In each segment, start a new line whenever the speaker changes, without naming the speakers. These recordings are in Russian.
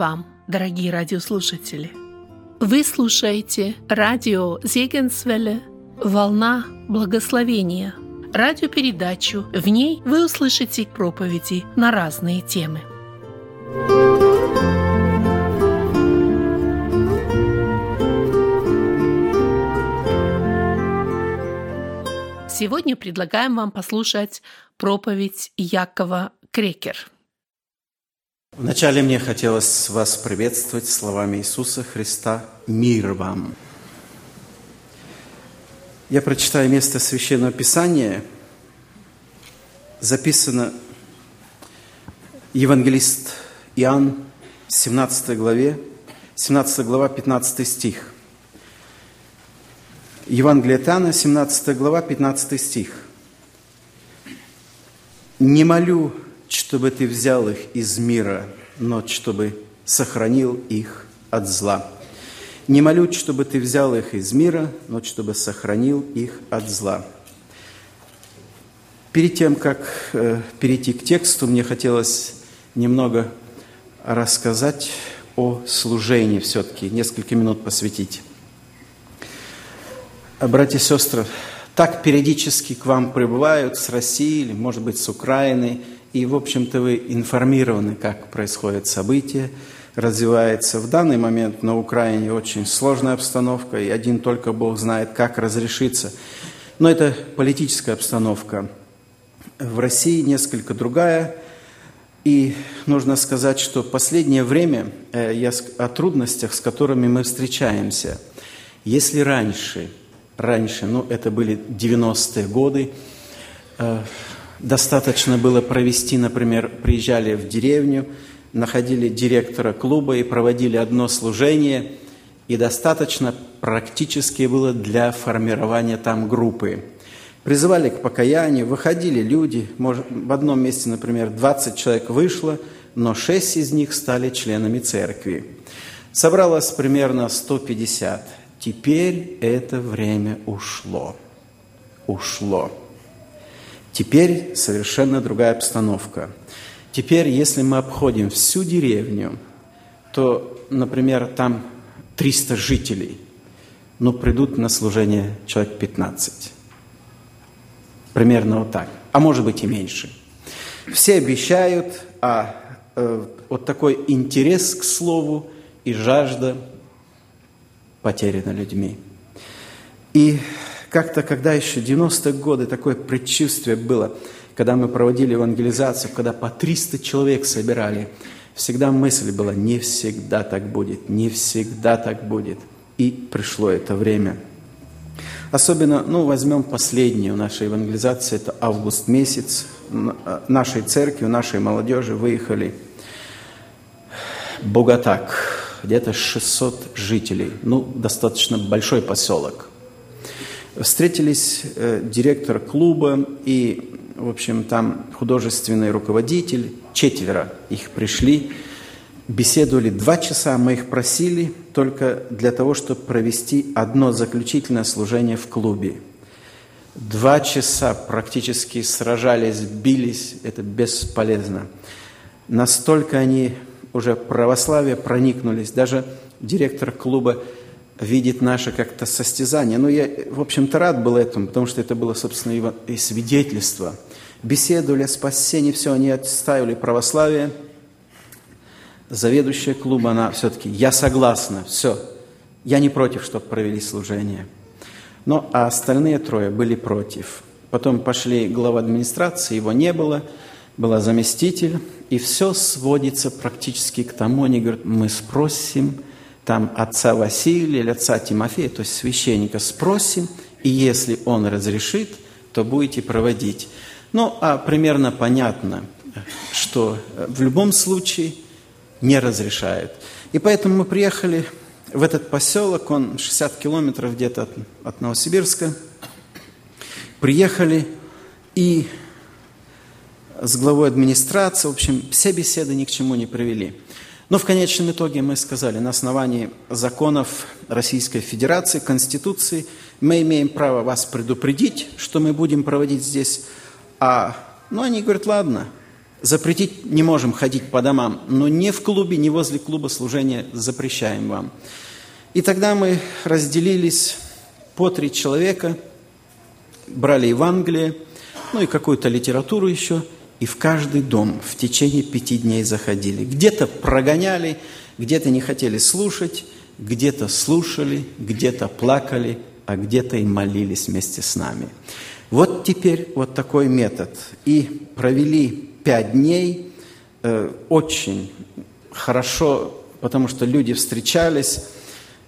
Вам, дорогие радиослушатели! Вы слушаете радио Зегенсвелле «Волна благословения» радиопередачу. В ней вы услышите проповеди на разные темы. Сегодня предлагаем вам послушать проповедь Якова Крекер –
Вначале мне хотелось вас приветствовать словами Иисуса Христа «Мир вам». Я прочитаю место Священного Писания. Записано Евангелист Иоанн, 17 главе, 17 глава, 15 стих. Евангелие от Иоанна, 17 глава, 15 стих. «Не молю чтобы Ты взял их из мира, но чтобы сохранил их от зла. Не молю, чтобы Ты взял их из мира, но чтобы сохранил их от зла. Перед тем, как э, перейти к тексту, мне хотелось немного рассказать о служении все-таки, несколько минут посвятить. Братья и сестры, так периодически к вам прибывают с России или, может быть, с Украины – и, в общем-то, вы информированы, как происходят события, развивается. В данный момент на Украине очень сложная обстановка, и один только Бог знает, как разрешиться. Но это политическая обстановка. В России несколько другая. И нужно сказать, что последнее время э, я о трудностях, с которыми мы встречаемся. Если раньше, раньше, ну это были 90-е годы, э, Достаточно было провести, например, приезжали в деревню, находили директора клуба и проводили одно служение, и достаточно практически было для формирования там группы. Призывали к покаянию, выходили люди, может, в одном месте, например, 20 человек вышло, но 6 из них стали членами церкви. Собралось примерно 150. Теперь это время ушло. Ушло. Теперь совершенно другая обстановка. Теперь, если мы обходим всю деревню, то, например, там 300 жителей, ну, придут на служение человек 15. Примерно вот так. А может быть и меньше. Все обещают, а э, вот такой интерес к слову и жажда потеряна людьми. И как-то, когда еще 90-е годы такое предчувствие было, когда мы проводили евангелизацию, когда по 300 человек собирали, всегда мысль была, не всегда так будет, не всегда так будет. И пришло это время. Особенно, ну, возьмем последнюю нашей евангелизации, это август месяц. Нашей церкви, нашей молодежи выехали Богатак, где-то 600 жителей, ну, достаточно большой поселок. Встретились э, директор клуба и, в общем, там художественный руководитель, четверо их пришли, беседовали два часа, мы их просили только для того, чтобы провести одно заключительное служение в клубе. Два часа практически сражались, бились, это бесполезно. Настолько они уже православие проникнулись, даже директор клуба видит наше как-то состязание. Но я, в общем-то, рад был этому, потому что это было, собственно, и свидетельство. Беседовали о спасении, все, они отставили православие. Заведующая клуба, она все-таки, я согласна, все, я не против, чтобы провели служение. Но а остальные трое были против. Потом пошли глава администрации, его не было, была заместитель, и все сводится практически к тому, они говорят, мы спросим, там отца Василия или отца Тимофея, то есть священника, спросим, и если он разрешит, то будете проводить. Ну, а примерно понятно, что в любом случае не разрешают. И поэтому мы приехали в этот поселок, он 60 километров где-то от, от Новосибирска. Приехали и с главой администрации, в общем, все беседы ни к чему не привели. Но в конечном итоге мы сказали, на основании законов Российской Федерации, Конституции, мы имеем право вас предупредить, что мы будем проводить здесь. А, ну, они говорят, ладно, Запретить не можем ходить по домам, но не в клубе, не возле клуба служения запрещаем вам. И тогда мы разделились по три человека, брали Евангелие, ну и какую-то литературу еще, и в каждый дом в течение пяти дней заходили. Где-то прогоняли, где-то не хотели слушать, где-то слушали, где-то плакали, а где-то и молились вместе с нами. Вот теперь вот такой метод. И провели пять дней э, очень хорошо, потому что люди встречались,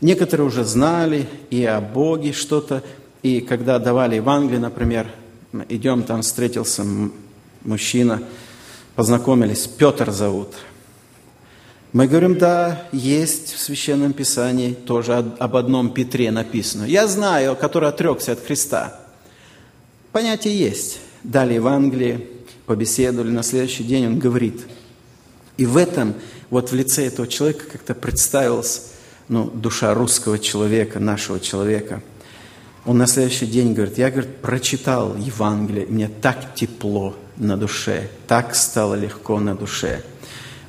некоторые уже знали и о Боге что-то, и когда давали Евангелие, например, идем, там встретился мужчина, познакомились, Петр зовут. Мы говорим, да, есть в Священном Писании тоже об одном Петре написано. Я знаю, который отрекся от Христа. Понятие есть. Дали Евангелие, побеседовали, на следующий день он говорит. И в этом, вот в лице этого человека как-то представилась ну, душа русского человека, нашего человека – он на следующий день говорит, я, говорит, прочитал Евангелие, мне так тепло на душе, так стало легко на душе.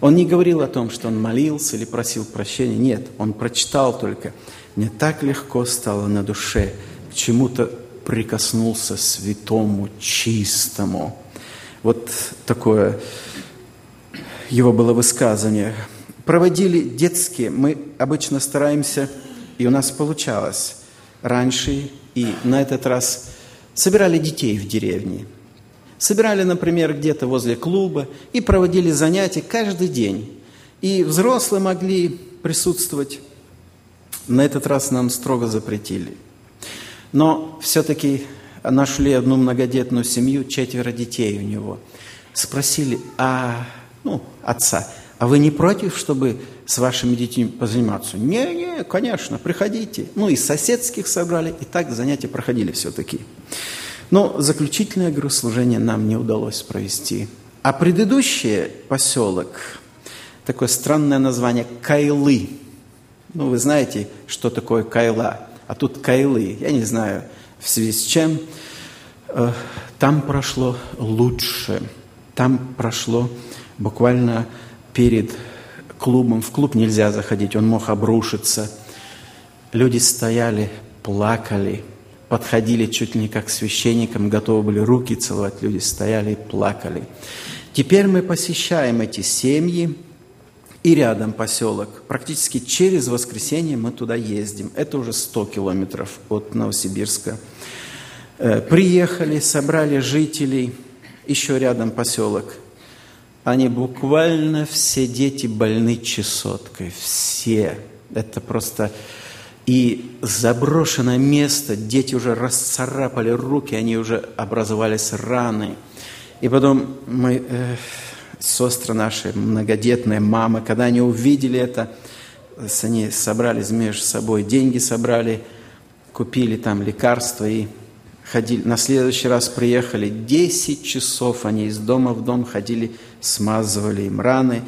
Он не говорил о том, что он молился или просил прощения. Нет, он прочитал только. Мне так легко стало на душе, к чему-то прикоснулся святому, чистому. Вот такое его было высказывание. Проводили детские, мы обычно стараемся, и у нас получалось, раньше и на этот раз собирали детей в деревне. Собирали, например, где-то возле клуба и проводили занятия каждый день. И взрослые могли присутствовать. На этот раз нам строго запретили. Но все-таки нашли одну многодетную семью, четверо детей у него. Спросили, а, ну, отца, а вы не против, чтобы с вашими детьми позаниматься? Не, не, конечно, приходите. Ну, из соседских собрали, и так занятия проходили все-таки. Но заключительное служение нам не удалось провести. А предыдущий поселок, такое странное название, Кайлы. Ну, вы знаете, что такое Кайла. А тут Кайлы, я не знаю, в связи с чем. Э, там прошло лучше. Там прошло буквально перед клубом. В клуб нельзя заходить, он мог обрушиться. Люди стояли, плакали, подходили чуть ли не как священникам, готовы были руки целовать. Люди стояли и плакали. Теперь мы посещаем эти семьи, и рядом поселок. Практически через воскресенье мы туда ездим. Это уже 100 километров от Новосибирска. Э, приехали, собрали жителей, еще рядом поселок – они буквально все дети больны чесоткой, все. Это просто... И заброшенное место, дети уже расцарапали руки, они уже образовались раны. И потом мы, э, сестры наши, многодетные мамы, когда они увидели это, они собрались между собой, деньги собрали, купили там лекарства и ходили. На следующий раз приехали, 10 часов они из дома в дом ходили смазывали им раны.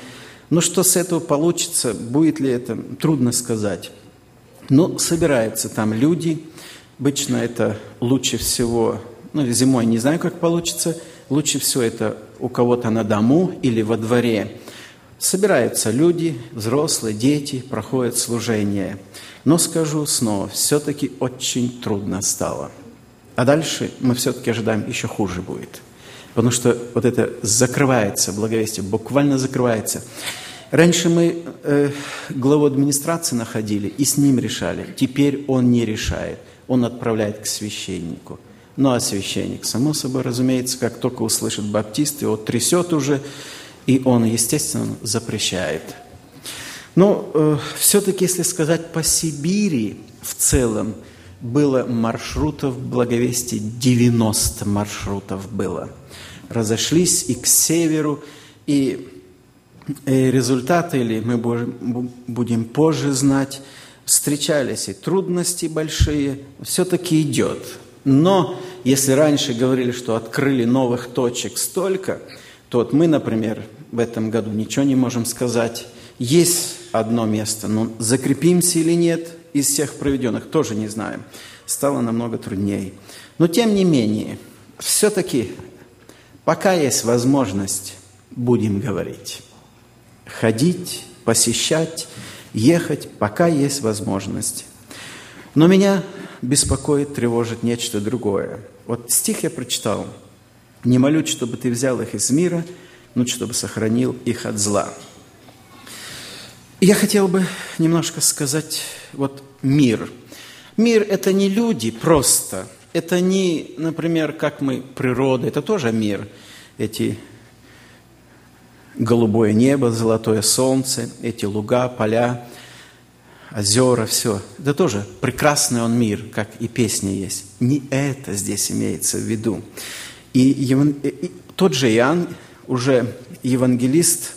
Но что с этого получится, будет ли это, трудно сказать. Но собираются там люди. Обычно это лучше всего, ну, зимой не знаю, как получится, лучше всего это у кого-то на дому или во дворе. Собираются люди, взрослые, дети, проходят служение. Но скажу снова, все-таки очень трудно стало. А дальше мы все-таки ожидаем, еще хуже будет – Потому что вот это закрывается, благовестие буквально закрывается. Раньше мы э, главу администрации находили и с ним решали. Теперь он не решает. Он отправляет к священнику. Ну а священник, само собой, разумеется, как только услышит баптист, его трясет уже, и он, естественно, запрещает. Но э, все-таки, если сказать по Сибири в целом, было маршрутов благовестия, 90 маршрутов было – разошлись и к северу, и результаты, или мы будем позже знать, встречались и трудности большие, все-таки идет. Но если раньше говорили, что открыли новых точек столько, то вот мы, например, в этом году ничего не можем сказать. Есть одно место, но закрепимся или нет из всех проведенных, тоже не знаем. Стало намного труднее. Но тем не менее, все-таки Пока есть возможность будем говорить. Ходить, посещать, ехать, пока есть возможность. Но меня беспокоит, тревожит нечто другое. Вот стих я прочитал. «Не молюсь, чтобы ты взял их из мира, но чтобы сохранил их от зла». Я хотел бы немножко сказать вот мир. Мир – это не люди просто, это не, например, как мы, природа, это тоже мир. Эти голубое небо, золотое солнце, эти луга, поля, озера, все. Это тоже прекрасный он мир, как и песня есть. Не это здесь имеется в виду. И, тот же Иоанн, уже евангелист,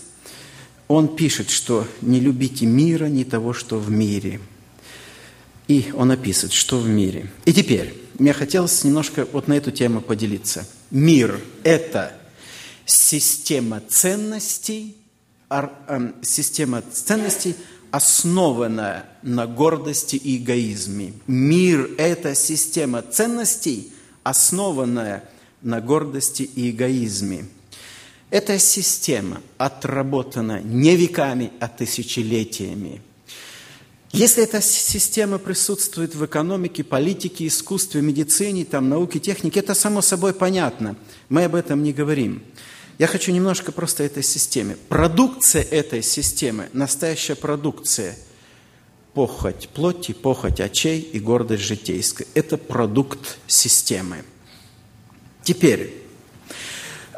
он пишет, что не любите мира, не того, что в мире. И он описывает, что в мире. И теперь, мне хотелось немножко вот на эту тему поделиться. Мир – это система ценностей, эм, система ценностей, основанная на гордости и эгоизме. Мир – это система ценностей, основанная на гордости и эгоизме. Эта система отработана не веками, а тысячелетиями. Если эта система присутствует в экономике, политике, искусстве, медицине, там, науке, технике, это само собой понятно. Мы об этом не говорим. Я хочу немножко просто этой системе. Продукция этой системы, настоящая продукция, похоть плоти, похоть очей и гордость житейская. Это продукт системы. Теперь,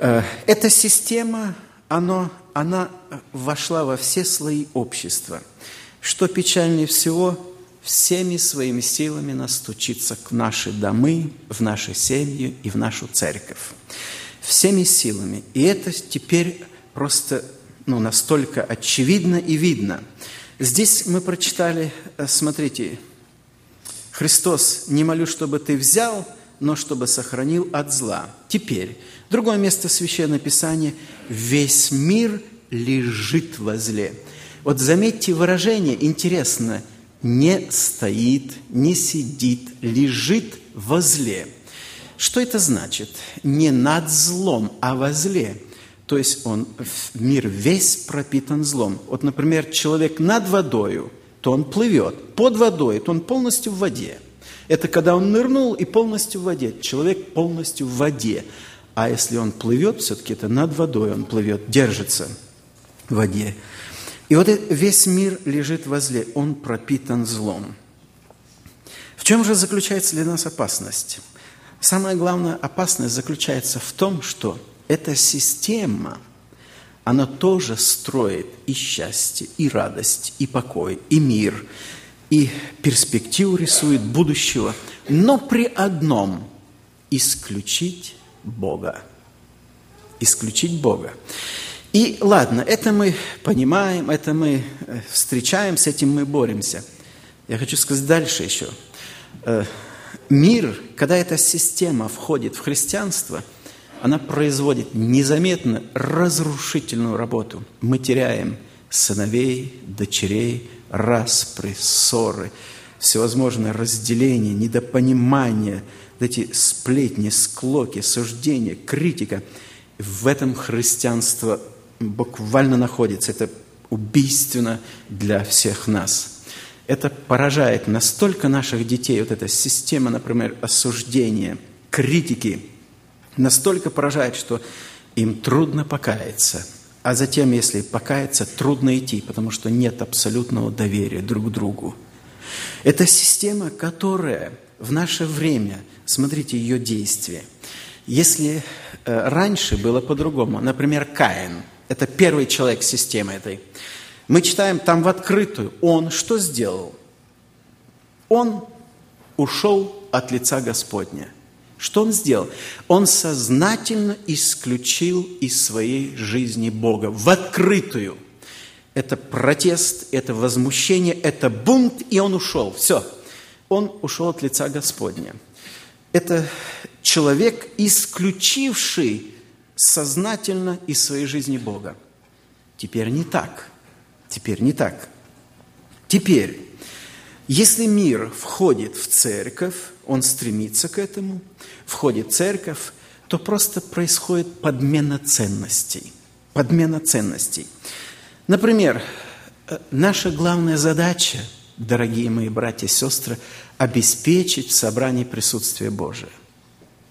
э, эта система, она, она вошла во все слои общества. Что печальнее всего, всеми своими силами настучиться к наши домы, в наши семьи и в нашу церковь всеми силами. И это теперь просто ну, настолько очевидно и видно. Здесь мы прочитали, э, смотрите, Христос, не молю, чтобы ты взял, но чтобы сохранил от зла. Теперь, другое место Священного Писания, весь мир лежит во зле. Вот заметьте выражение, интересно, не стоит, не сидит, лежит во зле – что это значит? Не над злом, а во зле. То есть он, мир весь пропитан злом. Вот, например, человек над водою, то он плывет. Под водой, то он полностью в воде. Это когда он нырнул и полностью в воде. Человек полностью в воде. А если он плывет, все-таки это над водой он плывет, держится в воде. И вот весь мир лежит возле, он пропитан злом. В чем же заключается для нас опасность? Самая главная опасность заключается в том, что эта система, она тоже строит и счастье, и радость, и покой, и мир, и перспективу рисует будущего, но при одном – исключить Бога. Исключить Бога. И ладно, это мы понимаем, это мы э, встречаем, с этим мы боремся. Я хочу сказать дальше еще э, – мир, когда эта система входит в христианство, она производит незаметно разрушительную работу. Мы теряем сыновей, дочерей, распри, ссоры, всевозможные разделения, недопонимания, эти сплетни, склоки, суждения, критика. В этом христианство буквально находится. Это убийственно для всех нас – это поражает настолько наших детей, вот эта система, например, осуждения, критики, настолько поражает, что им трудно покаяться. А затем, если покаяться, трудно идти, потому что нет абсолютного доверия друг к другу. Это система, которая в наше время, смотрите ее действие. Если э, раньше было по-другому, например, Каин, это первый человек системы этой, мы читаем там в открытую, он что сделал? Он ушел от лица Господня. Что он сделал? Он сознательно исключил из своей жизни Бога в открытую. Это протест, это возмущение, это бунт, и он ушел. Все. Он ушел от лица Господня. Это человек, исключивший сознательно из своей жизни Бога. Теперь не так. Теперь не так. Теперь, если мир входит в церковь, он стремится к этому, входит в церковь, то просто происходит подмена ценностей. подмена ценностей. Например, э, наша главная задача, дорогие мои братья и сестры, обеспечить в собрании присутствие Божие.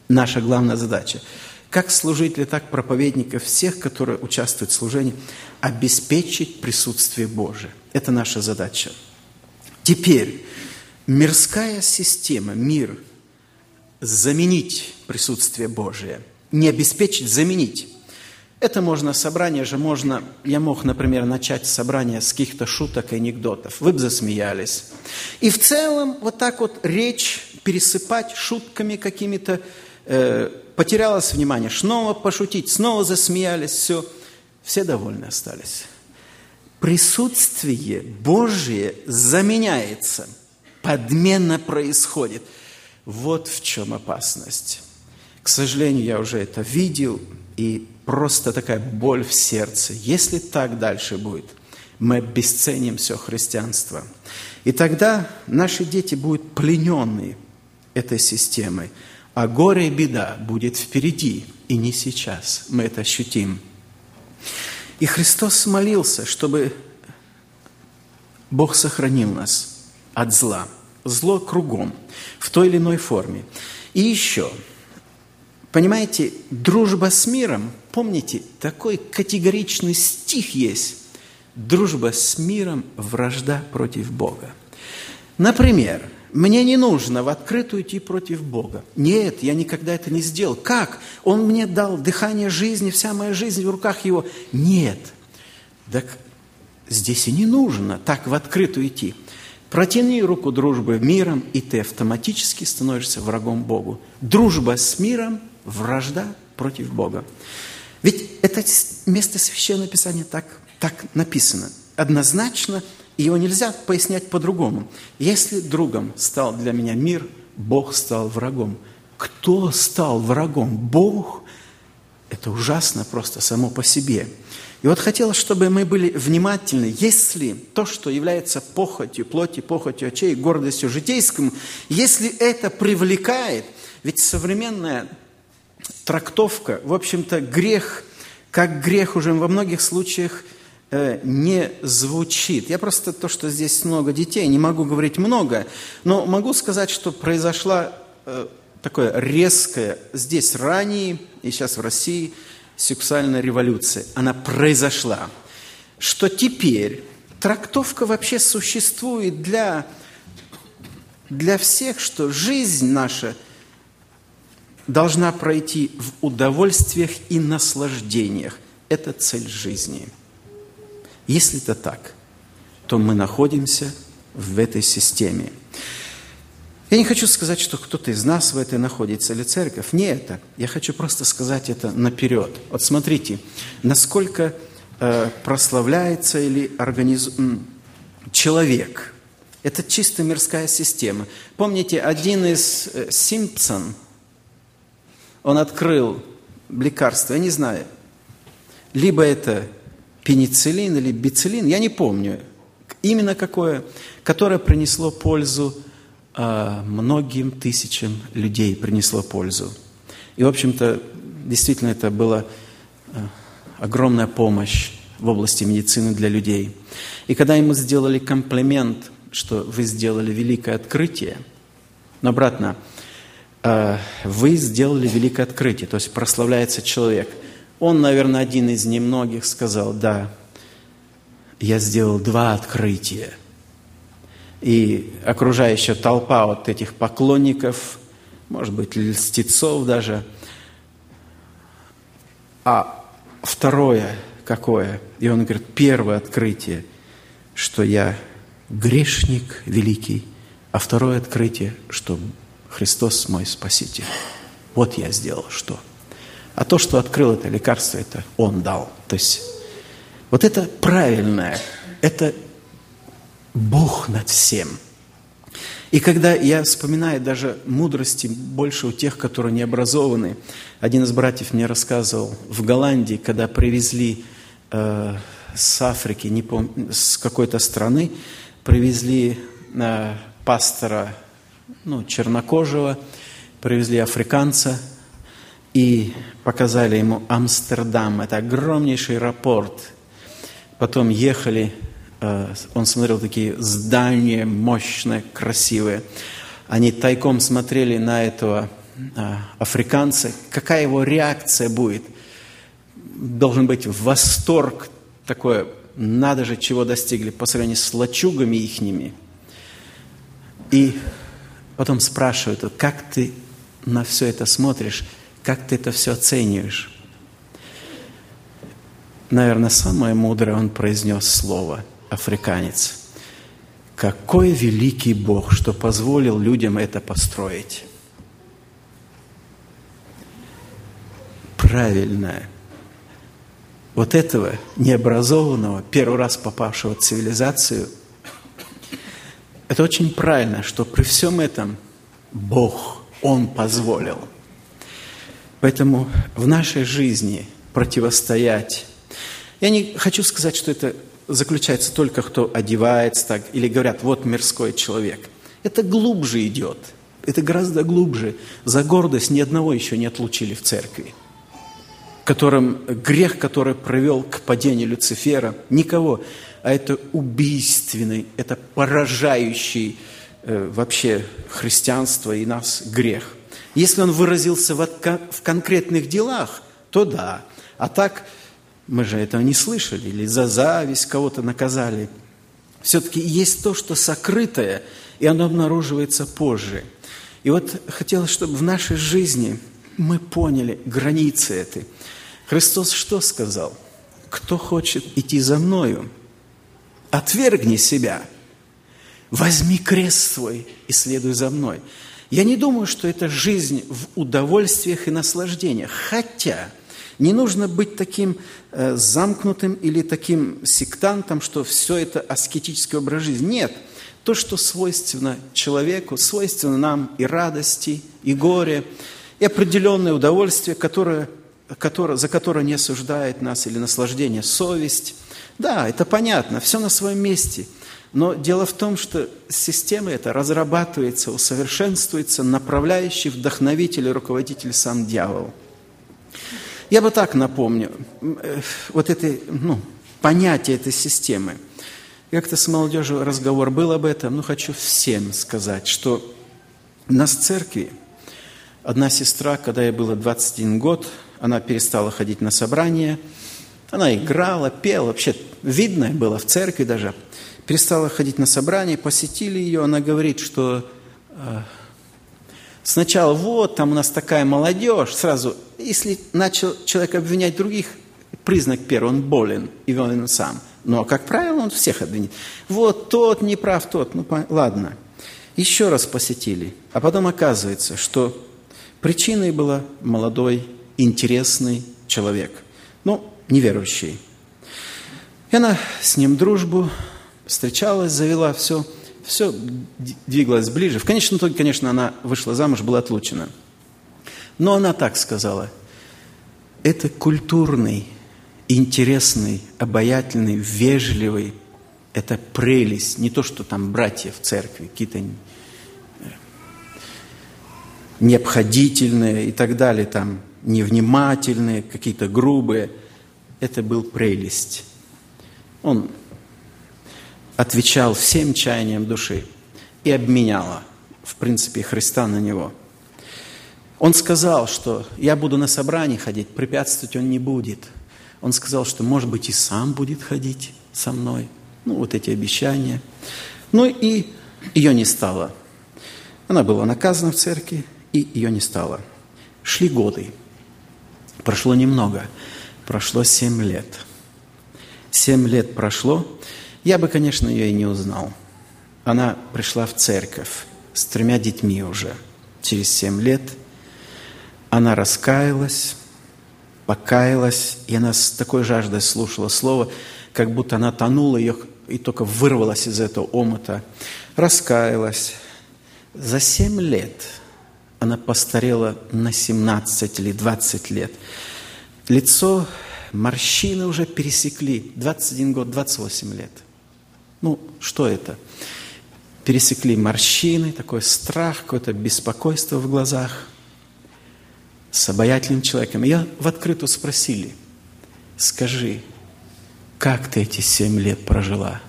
Наша главная задача. Как служители, так проповедников, всех, которые участвуют в служении, обеспечить присутствие Божие. Это наша задача. Теперь, мирская система, мир, заменить присутствие Божие, не обеспечить, заменить. Это можно, собрание же можно, я мог, например, начать собрание с каких-то шуток и анекдотов. Вы бы засмеялись. И в целом вот так вот речь пересыпать шутками какими-то, э, потерялось внимание, снова пошутить, снова засмеялись, все, все довольны остались. Присутствие Божие заменяется, подмена происходит. Вот в чем опасность. К сожалению, я уже это видел, и просто такая боль в сердце. Если так дальше будет, мы обесценим все христианство. И тогда наши дети будут пленены этой системой, а горе и беда будет впереди, и не сейчас. Мы это ощутим. И Христос молился, чтобы Бог сохранил нас от зла. Зло кругом, в той или иной форме. И еще – Понимаете, дружба с миром, помните, такой категоричный стих есть. Дружба с миром – вражда против Бога. Например, мне не нужно в открытую идти против Бога. Нет, я никогда это не сделал. Как? Он мне дал дыхание жизни, вся моя жизнь в руках Его. Нет. Так здесь и не нужно так в открытую идти. Протяни руку дружбы миром, и ты автоматически становишься врагом Богу. Дружба с миром вражда против Бога. Ведь это место Священного Писания так, так написано. Однозначно его нельзя пояснять по-другому. Если другом стал для меня мир, Бог стал врагом. Кто стал врагом? Бог. Это ужасно просто само по себе. И вот хотелось, чтобы мы были внимательны, если то, что является похотью, плоти, похотью очей, гордостью житейским, если это привлекает, ведь современная трактовка, в общем-то, грех, как грех уже во многих случаях не звучит. Я просто то, что здесь много детей, не могу говорить много, но могу сказать, что произошла э, такое резкое здесь ранее и сейчас в России сексуальная революция. Она произошла. Что теперь трактовка вообще существует для, для всех, что жизнь наша – должна пройти в удовольствиях и наслаждениях. Это цель жизни. Если это так, то мы находимся в этой системе. Я не хочу сказать, что кто-то из нас в этой находится, или церковь. Не это. Я хочу просто сказать это наперед. Вот смотрите, насколько э, прославляется или организует человек. Это чисто мирская система. Помните, один из э, Симпсон – он открыл лекарство, я не знаю, либо это пенициллин или бициллин, я не помню, именно какое, которое принесло пользу э, многим тысячам людей, принесло пользу. И, в общем-то, действительно это была э, огромная помощь в области медицины для людей. И когда ему сделали комплимент, что вы сделали великое открытие, но обратно – Э, вы сделали великое открытие, то есть прославляется человек. Он, наверное, один из немногих сказал, да, я сделал два открытия. И окружающая толпа вот этих поклонников, может быть, льстецов даже. А второе какое? И он говорит, первое открытие, что я грешник великий, а второе открытие, что Христос мой Спаситель. Вот я сделал что. А то, что открыл это лекарство, это Он дал. То есть вот это правильное, это Бог над всем. И когда я вспоминаю даже мудрости больше у тех, которые не образованы, один из братьев мне рассказывал, в Голландии, когда привезли э, с Африки, не помню, с какой-то страны, привезли э, пастора ну, чернокожего, привезли африканца, и показали ему Амстердам. Это огромнейший аэропорт. Потом ехали, э, он смотрел такие здания мощные, красивые. Они тайком смотрели на этого э, африканца. Какая его реакция будет? Должен быть восторг такой, надо же, чего достигли по сравнению с лачугами ихними. И потом спрашивают, как ты на все это смотришь, как ты это все оцениваешь? Наверное, самое мудрое он произнес слово, африканец. Какой великий Бог, что позволил людям это построить. Правильное. Вот этого необразованного, первый раз попавшего в цивилизацию, это очень правильно, что при всем этом Бог, Он позволил – Поэтому в нашей жизни противостоять. Я не хочу сказать, что это заключается только, кто одевается так, или говорят, вот мирской человек. Это глубже идет. Это гораздо глубже. За гордость ни одного еще не отлучили в церкви. Которым грех, который привел к падению Люцифера, никого. А это убийственный, это поражающий э, вообще христианство и нас грех. Если он выразился в, конкретных делах, то да. А так, мы же этого не слышали, или за зависть кого-то наказали. Все-таки есть то, что сокрытое, и оно обнаруживается позже. И вот хотелось, чтобы в нашей жизни мы поняли границы этой. Христос что сказал? Кто хочет идти за мною, отвергни себя, возьми крест свой и следуй за мной. Я не думаю, что это жизнь в удовольствиях и наслаждениях. Хотя не нужно быть таким э, замкнутым или таким сектантом, что все это аскетический образ жизни. Нет. То, что свойственно человеку, свойственно нам и радости, и горе, и определенное удовольствие, которое, которое, за которое не осуждает нас, или наслаждение, совесть. Да, это понятно, все на своем месте – но дело в том, что система эта разрабатывается, усовершенствуется, направляющий вдохновитель и руководитель сам дьявол. Я бы так напомню, э, вот это ну, понятие этой системы. Как-то с молодежью разговор был об этом, но хочу всем сказать, что у нас в церкви одна сестра, когда ей было 21 год, она перестала ходить на собрания, она играла, пела, вообще видно было в церкви даже – перестала ходить на собрания, посетили ее, она говорит, что э, сначала вот, там у нас такая молодежь, сразу, если начал человек обвинять других, признак первый, он болен, и он сам. Но, как правило, он всех обвинит. Вот тот не прав, тот, ну ладно. Еще раз посетили, а потом оказывается, что причиной была молодой, интересный человек, ну, неверующий. И она с ним дружбу встречалась, завела, все, все двигалось ближе. В конечном итоге, конечно, она вышла замуж, была отлучена. Но она так сказала, это культурный, интересный, обаятельный, вежливый, это прелесть, не то, что там братья в церкви, какие-то необходительные и так далее, там невнимательные, какие-то грубые. Это был прелесть. Он отвечал всем чаяниям души и обменяла, в принципе, Христа на него. Он сказал, что я буду на собрании ходить, препятствовать он не будет. Он сказал, что, может быть, и сам будет ходить со мной. Ну, вот эти обещания. Ну и ее не стало. Она была наказана в церкви, и ее не стало. Шли годы. Прошло немного. Прошло семь лет. Семь лет прошло, я бы, конечно, ее и не узнал. Она пришла в церковь с тремя детьми уже через семь лет. Она раскаялась, покаялась, и она с такой жаждой слушала слово, как будто она тонула ее и только вырвалась из этого омута. Раскаялась. За семь лет она постарела на 17 или 20 лет. Лицо, морщины уже пересекли. 21 год, 28 лет – ну, что это? Пересекли морщины, такой страх, какое-то беспокойство в глазах. с обаятельным человеком. Я в открытую спросили, скажи, как ты эти семь лет прожила?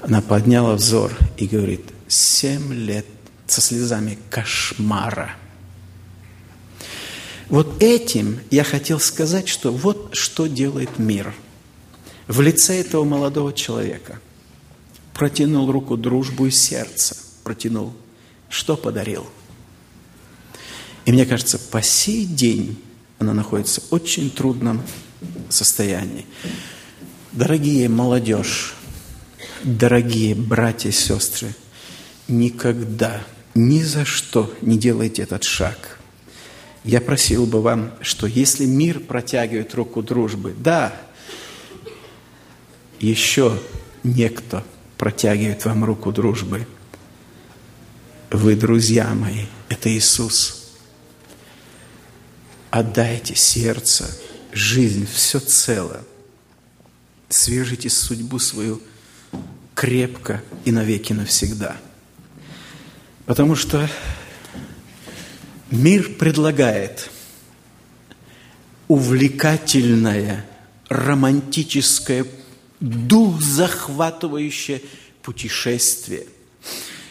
Она подняла взор и говорит, семь лет со слезами кошмара. Вот этим я хотел сказать, что вот что делает мир. В лице этого молодого человека протянул руку дружбу и сердце, протянул. Что подарил? И мне кажется, по сей день она находится в очень трудном состоянии. Дорогие молодежь, дорогие братья и сестры, никогда, ни за что не делайте этот шаг. Я просил бы вам, что если мир протягивает руку дружбы, да, еще некто протягивает вам руку дружбы. Вы, друзья мои, это Иисус – Отдайте сердце, жизнь, все цело. Свяжите судьбу свою крепко и навеки навсегда. Потому что мир предлагает увлекательное, романтическое, дух захватывающее путешествие –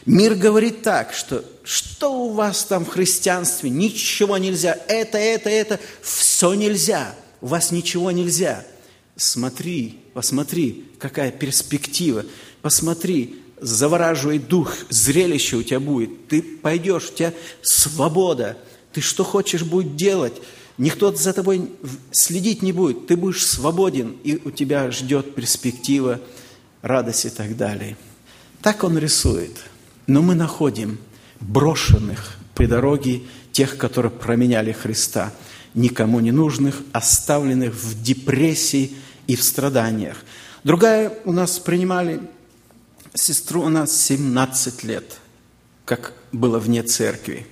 Мир говорит так, что что у вас там в христианстве, ничего нельзя, это, это, это, все нельзя, у вас ничего нельзя. Смотри, посмотри, какая перспектива, посмотри, завораживает дух, зрелище у тебя будет, ты пойдешь, у тебя свобода, ты что хочешь будет делать, никто за тобой следить не будет, ты будешь свободен, и у тебя ждет перспектива, радость и так далее. Так он рисует – но мы находим брошенных при дороге тех, которые променяли Христа, никому не нужных, оставленных в депрессии и в страданиях. Другая у нас принимали сестру, у нас 17 лет, как было вне церкви.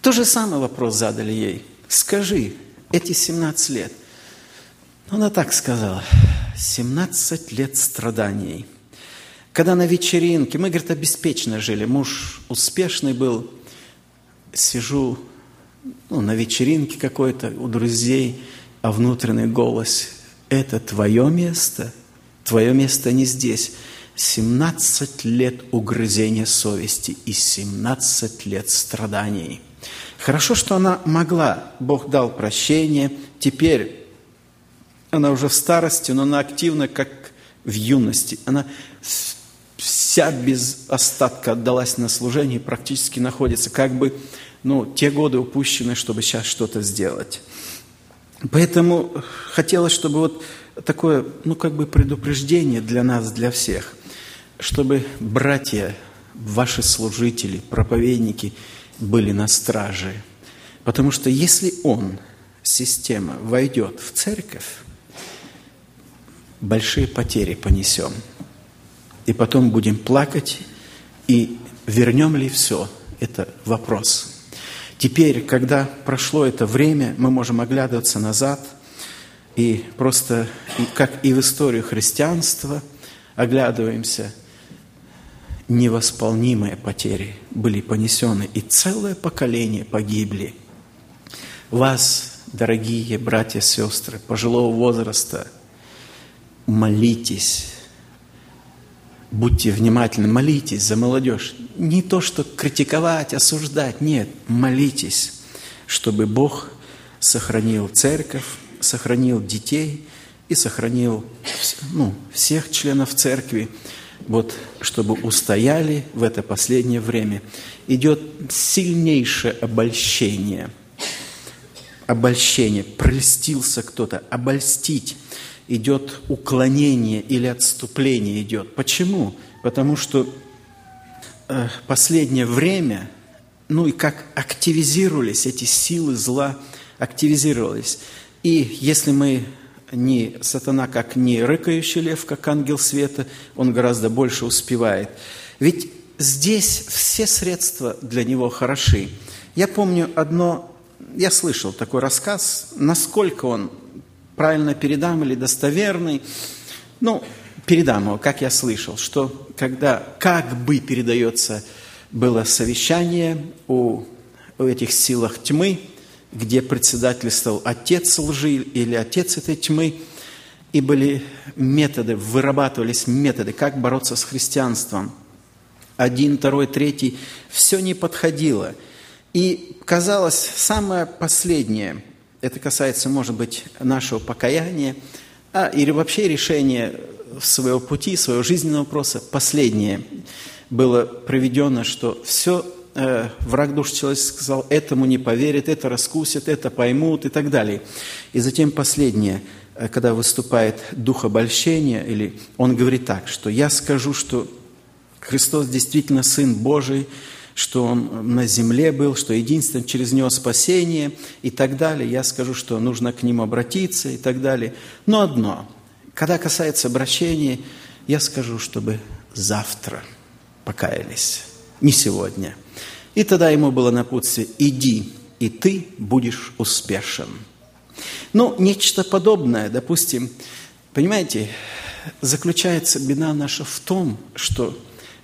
То же самый вопрос задали ей. Скажи, эти 17 лет, она так сказала, 17 лет страданий – когда на вечеринке, мы, говорит, обеспеченно жили, муж успешный был, сижу ну, на вечеринке какой-то у друзей, а внутренний голос – это твое место, твое место не здесь. 17 лет угрызения совести и 17 лет страданий. Хорошо, что она могла, Бог дал прощение, теперь она уже в старости, но она активна, как в юности. Она вся без остатка отдалась на служение и практически находится как бы, ну, те годы упущены, чтобы сейчас что-то сделать. Поэтому хотелось, чтобы вот такое, ну, как бы предупреждение для нас, для всех, чтобы братья, ваши служители, проповедники были на страже. Потому что если он, система, войдет в церковь, большие потери понесем – и потом будем плакать, и вернем ли все? Это вопрос. Теперь, когда прошло это время, мы можем оглядываться назад и просто, как и в историю христианства, оглядываемся, невосполнимые потери были понесены, и целое поколение погибли. Вас, дорогие братья и сестры, пожилого возраста, молитесь, будьте внимательны, молитесь за молодежь. Не то, что критиковать, осуждать, нет, молитесь, чтобы Бог сохранил церковь, сохранил детей и сохранил ну, всех членов церкви, вот, чтобы устояли в это последнее время. Идет сильнейшее обольщение. Обольщение. Прельстился кто-то. Обольстить идет уклонение или отступление идет. Почему? Потому что э, последнее время, ну и как активизировались эти силы зла, активизировались. И если мы не сатана как не рыкающий лев, как ангел света, он гораздо больше успевает. Ведь здесь все средства для него хороши. Я помню одно, я слышал такой рассказ, насколько он правильно передам или достоверный. Ну, передам его, как я слышал, что когда как бы передается было совещание у в этих силах тьмы, где председательствовал отец лжи или отец этой тьмы, и были методы, вырабатывались методы, как бороться с христианством. Один, второй, третий, все не подходило. И казалось, самое последнее, это касается, может быть, нашего покаяния, а, или вообще решения своего пути, своего жизненного вопроса, последнее было проведено, что все э, враг душ человеческий сказал, этому не поверят, это раскусят, это поймут и так далее. И затем последнее, э, когда выступает дух обольщения, или он говорит так, что я скажу, что Христос действительно Сын Божий, что Он на земле был, что единственно через Него спасение и так далее. Я скажу, что нужно к Ним обратиться и так далее. Но одно, когда касается обращения, я скажу, чтобы завтра покаялись, не сегодня. И тогда ему было напутствие, иди, и ты будешь успешен. Ну, нечто подобное, допустим, понимаете, заключается беда наша в том, что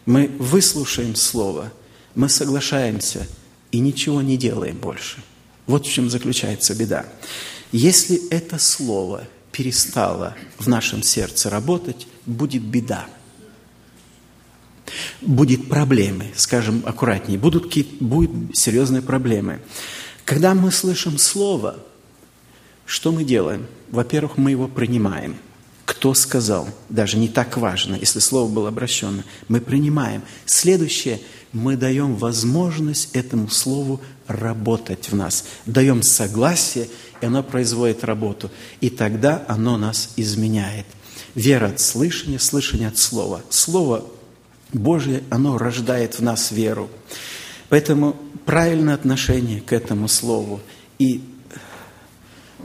мы выслушаем Слово, мы соглашаемся и ничего не делаем больше. Вот в чем заключается беда. Если это Слово перестало в нашем сердце работать, будет беда – будет проблемы, скажем аккуратнее, будут, какие будут серьезные проблемы. Когда мы слышим Слово, что мы делаем? Во-первых, мы его принимаем. Кто сказал? Даже не так важно, если Слово было обращено. Мы принимаем. Следующее, мы даем возможность этому Слову работать в нас. Даем согласие, и оно производит работу. И тогда оно нас изменяет. Вера от слышания, слышание от слова. Слово Божье, оно рождает в нас веру. Поэтому правильное отношение к этому Слову. И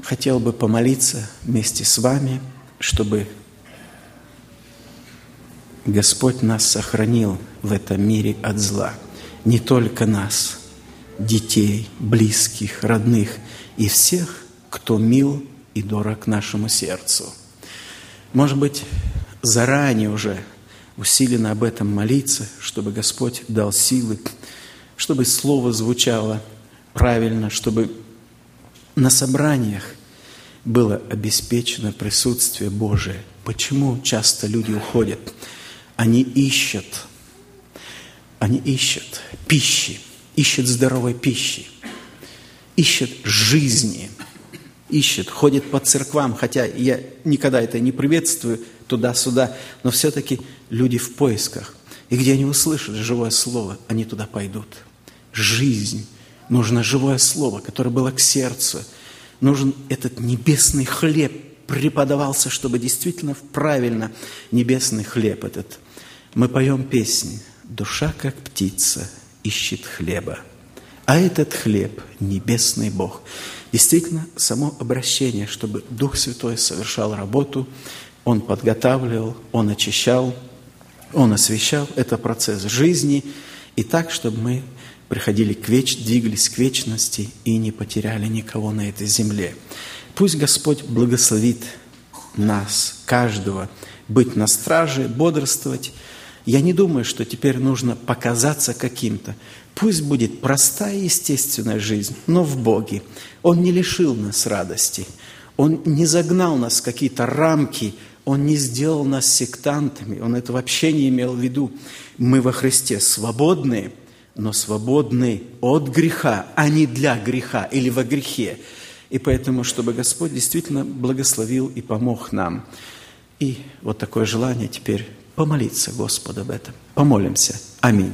хотел бы помолиться вместе с вами, чтобы Господь нас сохранил в этом мире от зла. Не только нас, детей, близких, родных и всех, кто мил и дорог нашему сердцу. Может быть, заранее уже усиленно об этом молиться, чтобы Господь дал силы, чтобы слово звучало правильно, чтобы на собраниях было обеспечено присутствие Божие. Почему часто люди уходят? Они ищут, они ищут пищи, ищут здоровой пищи, ищут жизни, ищут, ходят по церквам, хотя я никогда это не приветствую, туда-сюда, но все-таки люди в поисках. И где они услышат живое слово, они туда пойдут. Жизнь. Нужно живое слово, которое было к сердцу. Нужен этот небесный хлеб преподавался, чтобы действительно правильно небесный хлеб этот. Мы поем песни «Душа, как птица, ищет хлеба». А этот хлеб – небесный Бог. Действительно, само обращение, чтобы Дух Святой совершал работу, Он подготавливал, Он очищал, Он освещал. Это процесс жизни. И так, чтобы мы приходили к веч, двигались к вечности и не потеряли никого на этой земле. Пусть Господь благословит нас, каждого, быть на страже, бодрствовать. Я не думаю, что теперь нужно показаться каким-то. Пусть будет простая естественная жизнь, но в Боге. Он не лишил нас радости. Он не загнал нас в какие-то рамки. Он не сделал нас сектантами. Он это вообще не имел в виду. Мы во Христе свободные, но свободны от греха, а не для греха или во грехе. И поэтому, чтобы Господь действительно благословил и помог нам. И вот такое желание теперь помолиться Господу об этом. Помолимся. Аминь.